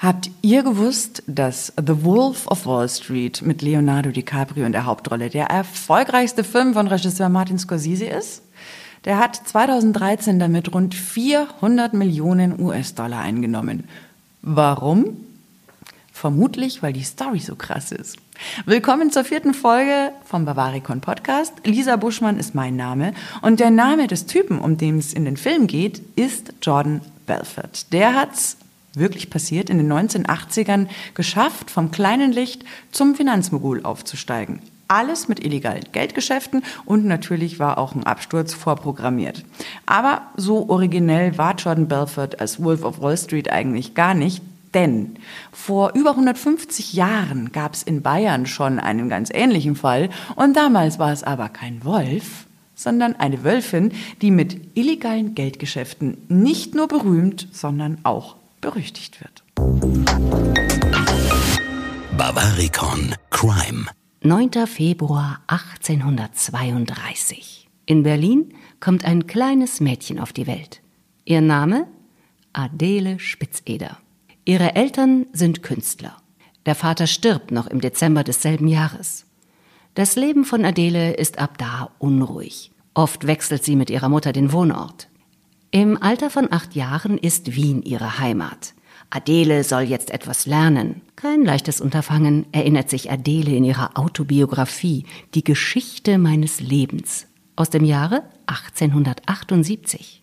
Habt ihr gewusst, dass The Wolf of Wall Street mit Leonardo DiCaprio in der Hauptrolle der erfolgreichste Film von Regisseur Martin Scorsese ist? Der hat 2013 damit rund 400 Millionen US-Dollar eingenommen. Warum? Vermutlich, weil die Story so krass ist. Willkommen zur vierten Folge vom Bavaricon Podcast. Lisa Buschmann ist mein Name und der Name des Typen, um den es in den Film geht, ist Jordan Belfort. Der hat's wirklich passiert, in den 1980ern geschafft, vom kleinen Licht zum Finanzmogul aufzusteigen. Alles mit illegalen Geldgeschäften und natürlich war auch ein Absturz vorprogrammiert. Aber so originell war Jordan Belfort als Wolf of Wall Street eigentlich gar nicht, denn vor über 150 Jahren gab es in Bayern schon einen ganz ähnlichen Fall und damals war es aber kein Wolf, sondern eine Wölfin, die mit illegalen Geldgeschäften nicht nur berühmt, sondern auch berüchtigt wird. Bavaricon Crime. 9. Februar 1832. In Berlin kommt ein kleines Mädchen auf die Welt. Ihr Name? Adele Spitzeder. Ihre Eltern sind Künstler. Der Vater stirbt noch im Dezember desselben Jahres. Das Leben von Adele ist ab da unruhig. Oft wechselt sie mit ihrer Mutter den Wohnort. Im Alter von acht Jahren ist Wien ihre Heimat. Adele soll jetzt etwas lernen. Kein leichtes Unterfangen, erinnert sich Adele in ihrer Autobiografie Die Geschichte meines Lebens aus dem Jahre 1878.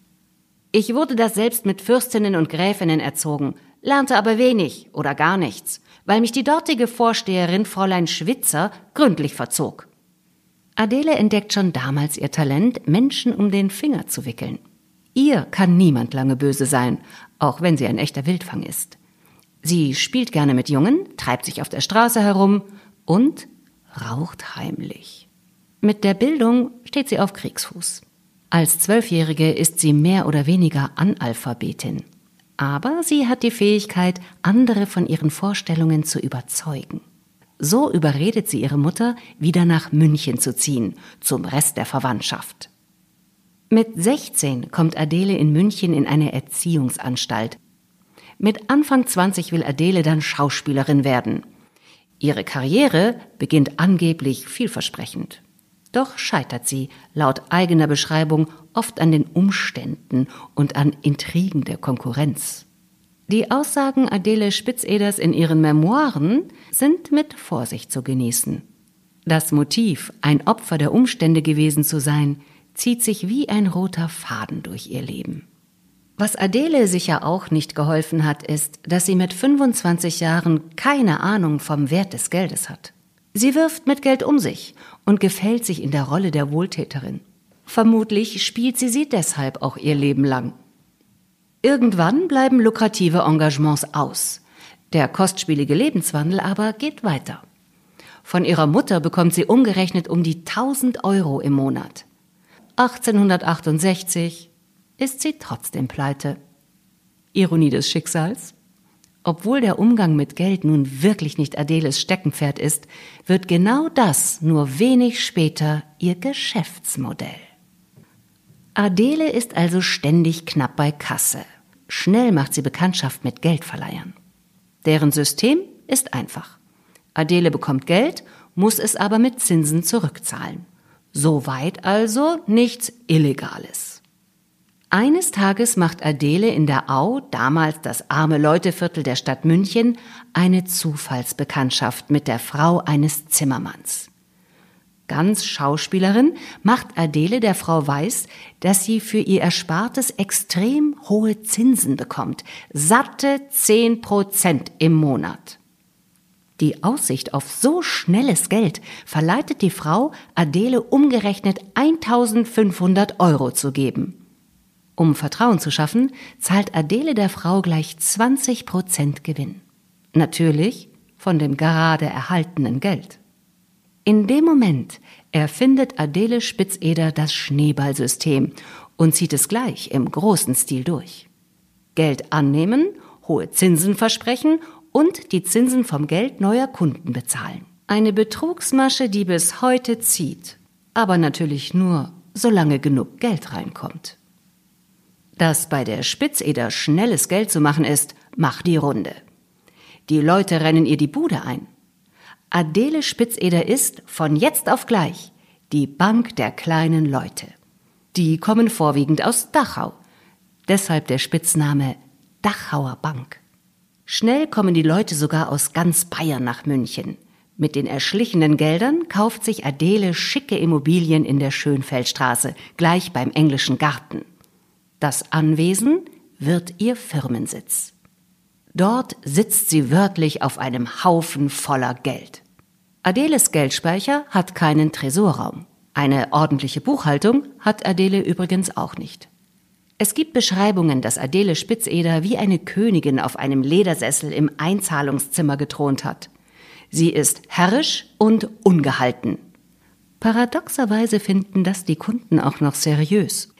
Ich wurde da selbst mit Fürstinnen und Gräfinnen erzogen, lernte aber wenig oder gar nichts, weil mich die dortige Vorsteherin Fräulein Schwitzer gründlich verzog. Adele entdeckt schon damals ihr Talent, Menschen um den Finger zu wickeln. Ihr kann niemand lange böse sein, auch wenn sie ein echter Wildfang ist. Sie spielt gerne mit Jungen, treibt sich auf der Straße herum und raucht heimlich. Mit der Bildung steht sie auf Kriegsfuß. Als Zwölfjährige ist sie mehr oder weniger Analphabetin. Aber sie hat die Fähigkeit, andere von ihren Vorstellungen zu überzeugen. So überredet sie ihre Mutter, wieder nach München zu ziehen, zum Rest der Verwandtschaft. Mit 16 kommt Adele in München in eine Erziehungsanstalt. Mit Anfang 20 will Adele dann Schauspielerin werden. Ihre Karriere beginnt angeblich vielversprechend. Doch scheitert sie, laut eigener Beschreibung, oft an den Umständen und an Intrigen der Konkurrenz. Die Aussagen Adele Spitzeders in ihren Memoiren sind mit Vorsicht zu genießen. Das Motiv, ein Opfer der Umstände gewesen zu sein, zieht sich wie ein roter Faden durch ihr Leben. Was Adele sicher auch nicht geholfen hat, ist, dass sie mit 25 Jahren keine Ahnung vom Wert des Geldes hat. Sie wirft mit Geld um sich und gefällt sich in der Rolle der Wohltäterin. Vermutlich spielt sie sie deshalb auch ihr Leben lang. Irgendwann bleiben lukrative Engagements aus. Der kostspielige Lebenswandel aber geht weiter. Von ihrer Mutter bekommt sie umgerechnet um die 1000 Euro im Monat. 1868 ist sie trotzdem pleite. Ironie des Schicksals? Obwohl der Umgang mit Geld nun wirklich nicht Adeles Steckenpferd ist, wird genau das nur wenig später ihr Geschäftsmodell. Adele ist also ständig knapp bei Kasse. Schnell macht sie Bekanntschaft mit Geldverleihern. Deren System ist einfach. Adele bekommt Geld, muss es aber mit Zinsen zurückzahlen. Soweit also nichts Illegales. Eines Tages macht Adele in der Au, damals das arme Leuteviertel der Stadt München, eine Zufallsbekanntschaft mit der Frau eines Zimmermanns. Ganz Schauspielerin macht Adele der Frau weiß, dass sie für ihr Erspartes extrem hohe Zinsen bekommt, satte zehn Prozent im Monat. Die Aussicht auf so schnelles Geld verleitet die Frau, Adele umgerechnet 1500 Euro zu geben. Um Vertrauen zu schaffen, zahlt Adele der Frau gleich 20 Prozent Gewinn. Natürlich von dem gerade erhaltenen Geld. In dem Moment erfindet Adele Spitzeder das Schneeballsystem und zieht es gleich im großen Stil durch. Geld annehmen, hohe Zinsen versprechen und die Zinsen vom Geld neuer Kunden bezahlen. Eine Betrugsmasche, die bis heute zieht, aber natürlich nur, solange genug Geld reinkommt. Dass bei der Spitzeder schnelles Geld zu machen ist, macht die Runde. Die Leute rennen ihr die Bude ein. Adele Spitzeder ist von jetzt auf gleich die Bank der kleinen Leute. Die kommen vorwiegend aus Dachau. Deshalb der Spitzname Dachauer Bank. Schnell kommen die Leute sogar aus ganz Bayern nach München. Mit den erschlichenen Geldern kauft sich Adele schicke Immobilien in der Schönfeldstraße, gleich beim englischen Garten. Das Anwesen wird ihr Firmensitz. Dort sitzt sie wörtlich auf einem Haufen voller Geld. Adeles Geldspeicher hat keinen Tresorraum. Eine ordentliche Buchhaltung hat Adele übrigens auch nicht. Es gibt Beschreibungen, dass Adele Spitzeder wie eine Königin auf einem Ledersessel im Einzahlungszimmer gethront hat. Sie ist herrisch und ungehalten. Paradoxerweise finden das die Kunden auch noch seriös.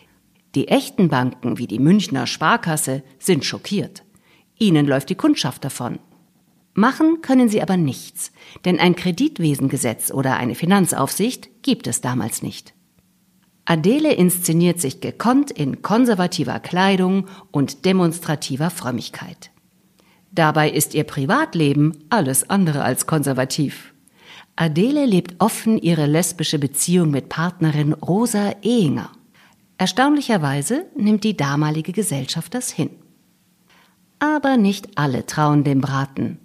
Die echten Banken wie die Münchner Sparkasse sind schockiert. Ihnen läuft die Kundschaft davon. Machen können sie aber nichts, denn ein Kreditwesengesetz oder eine Finanzaufsicht gibt es damals nicht. Adele inszeniert sich gekonnt in konservativer Kleidung und demonstrativer Frömmigkeit. Dabei ist ihr Privatleben alles andere als konservativ. Adele lebt offen ihre lesbische Beziehung mit Partnerin Rosa Ehinger. Erstaunlicherweise nimmt die damalige Gesellschaft das hin. Aber nicht alle trauen dem Braten.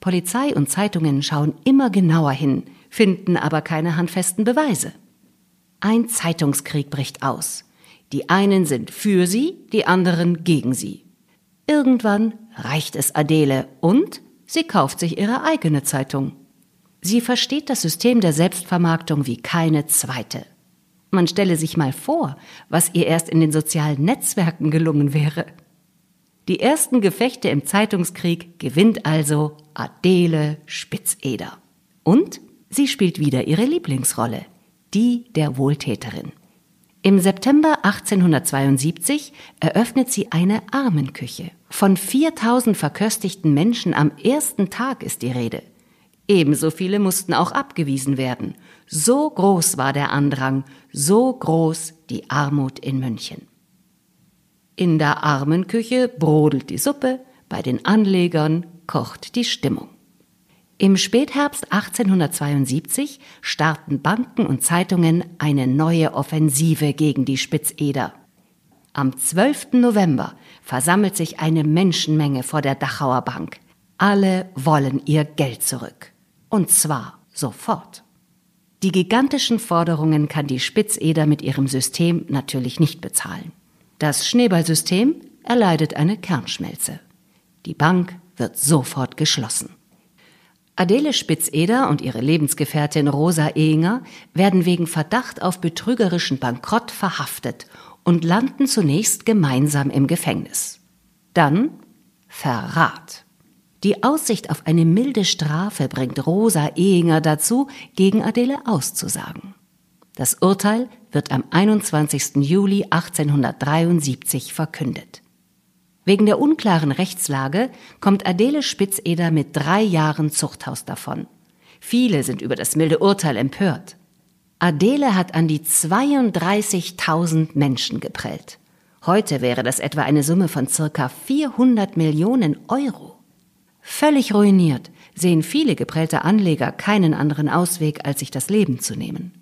Polizei und Zeitungen schauen immer genauer hin, finden aber keine handfesten Beweise. Ein Zeitungskrieg bricht aus. Die einen sind für sie, die anderen gegen sie. Irgendwann reicht es Adele und sie kauft sich ihre eigene Zeitung. Sie versteht das System der Selbstvermarktung wie keine zweite. Man stelle sich mal vor, was ihr erst in den sozialen Netzwerken gelungen wäre. Die ersten Gefechte im Zeitungskrieg gewinnt also Adele Spitzeder. Und sie spielt wieder ihre Lieblingsrolle, die der Wohltäterin. Im September 1872 eröffnet sie eine Armenküche. Von 4000 verköstigten Menschen am ersten Tag ist die Rede. Ebenso viele mussten auch abgewiesen werden. So groß war der Andrang, so groß die Armut in München. In der Armenküche brodelt die Suppe, bei den Anlegern kocht die Stimmung. Im Spätherbst 1872 starten Banken und Zeitungen eine neue Offensive gegen die Spitzeder. Am 12. November versammelt sich eine Menschenmenge vor der Dachauer Bank. Alle wollen ihr Geld zurück. Und zwar sofort. Die gigantischen Forderungen kann die Spitzeder mit ihrem System natürlich nicht bezahlen. Das Schneeballsystem erleidet eine Kernschmelze. Die Bank wird sofort geschlossen. Adele Spitzeder und ihre Lebensgefährtin Rosa Ehinger werden wegen Verdacht auf betrügerischen Bankrott verhaftet und landen zunächst gemeinsam im Gefängnis. Dann Verrat. Die Aussicht auf eine milde Strafe bringt Rosa Ehinger dazu, gegen Adele auszusagen. Das Urteil wird am 21. Juli 1873 verkündet. Wegen der unklaren Rechtslage kommt Adele Spitzeder mit drei Jahren Zuchthaus davon. Viele sind über das milde Urteil empört. Adele hat an die 32.000 Menschen geprellt. Heute wäre das etwa eine Summe von circa 400 Millionen Euro. Völlig ruiniert sehen viele geprellte Anleger keinen anderen Ausweg, als sich das Leben zu nehmen.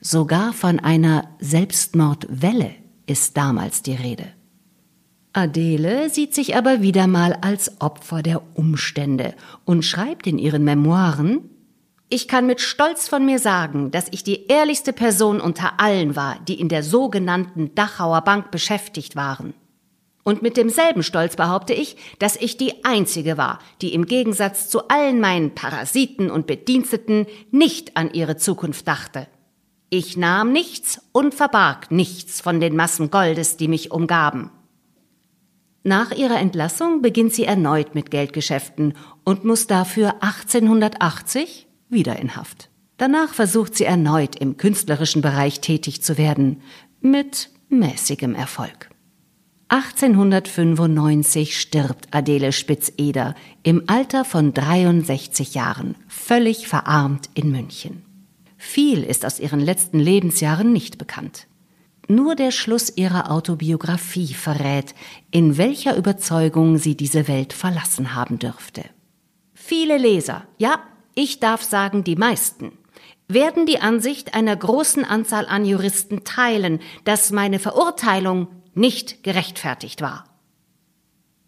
Sogar von einer Selbstmordwelle ist damals die Rede. Adele sieht sich aber wieder mal als Opfer der Umstände und schreibt in ihren Memoiren, ich kann mit Stolz von mir sagen, dass ich die ehrlichste Person unter allen war, die in der sogenannten Dachauer Bank beschäftigt waren. Und mit demselben Stolz behaupte ich, dass ich die einzige war, die im Gegensatz zu allen meinen Parasiten und Bediensteten nicht an ihre Zukunft dachte. Ich nahm nichts und verbarg nichts von den Massen Goldes, die mich umgaben. Nach ihrer Entlassung beginnt sie erneut mit Geldgeschäften und muss dafür 1880 wieder in Haft. Danach versucht sie erneut im künstlerischen Bereich tätig zu werden, mit mäßigem Erfolg. 1895 stirbt Adele Spitzeder im Alter von 63 Jahren, völlig verarmt in München. Viel ist aus ihren letzten Lebensjahren nicht bekannt. Nur der Schluss ihrer Autobiografie verrät, in welcher Überzeugung sie diese Welt verlassen haben dürfte. Viele Leser, ja, ich darf sagen die meisten, werden die Ansicht einer großen Anzahl an Juristen teilen, dass meine Verurteilung nicht gerechtfertigt war.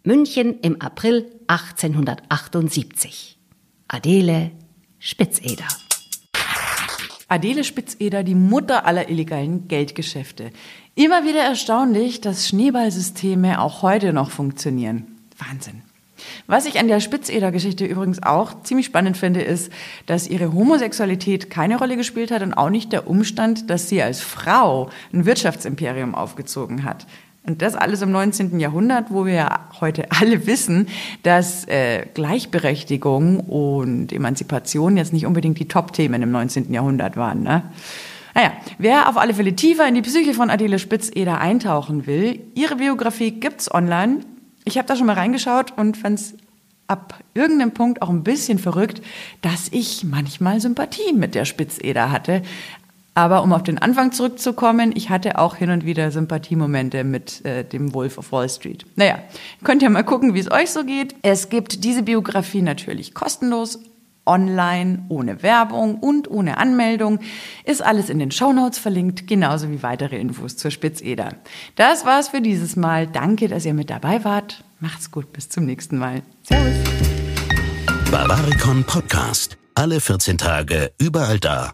München im April 1878. Adele Spitzeder. Adele Spitzeder, die Mutter aller illegalen Geldgeschäfte. Immer wieder erstaunlich, dass Schneeballsysteme auch heute noch funktionieren. Wahnsinn. Was ich an der Spitzeder-Geschichte übrigens auch ziemlich spannend finde, ist, dass ihre Homosexualität keine Rolle gespielt hat und auch nicht der Umstand, dass sie als Frau ein Wirtschaftsimperium aufgezogen hat. Und das alles im 19. Jahrhundert, wo wir ja heute alle wissen, dass äh, Gleichberechtigung und Emanzipation jetzt nicht unbedingt die Top-Themen im 19. Jahrhundert waren. Ne? Naja, wer auf alle Fälle tiefer in die Psyche von Adele Spitzeder eintauchen will, ihre Biografie gibt's online. Ich habe da schon mal reingeschaut und fand's ab irgendeinem Punkt auch ein bisschen verrückt, dass ich manchmal Sympathie mit der Spitzeder hatte. Aber um auf den Anfang zurückzukommen, ich hatte auch hin und wieder Sympathiemomente mit äh, dem Wolf of Wall Street. Naja, könnt ihr mal gucken, wie es euch so geht. Es gibt diese Biografie natürlich kostenlos online, ohne Werbung und ohne Anmeldung. Ist alles in den Shownotes verlinkt, genauso wie weitere Infos zur Spitzeder. Das war's für dieses Mal. Danke, dass ihr mit dabei wart. Macht's gut, bis zum nächsten Mal. Servus. Bavaricon Podcast. Alle 14 Tage, überall da,